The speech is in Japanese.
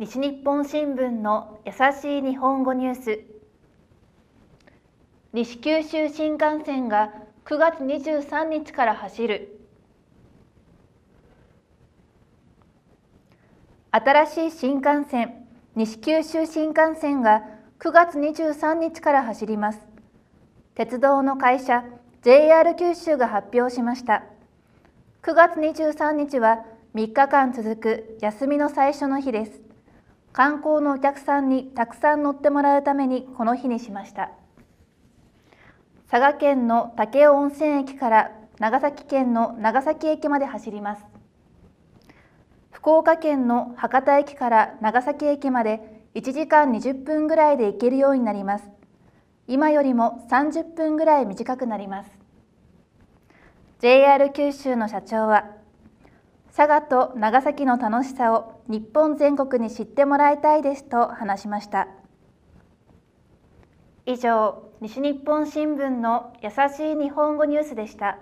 西日本新聞の優しい日本語ニュース。西九州新幹線が9月23日から走る。新しい新幹線西九州新幹線が9月23日から走ります。鉄道の会社 JR 九州が発表しました。9月23日は3日間続く休みの最初の日です。観光のお客さんにたくさん乗ってもらうためにこの日にしました。佐賀県の武雄温泉駅から長崎県の長崎駅まで走ります。福岡県の博多駅から長崎駅まで1時間20分ぐらいで行けるようになります。今よりも30分ぐらい短くなります。JR 九州の社長は佐賀と長崎の楽しさを日本全国に知ってもらいたいですと話しました。以上西日本新聞の優しい日本語ニュースでした。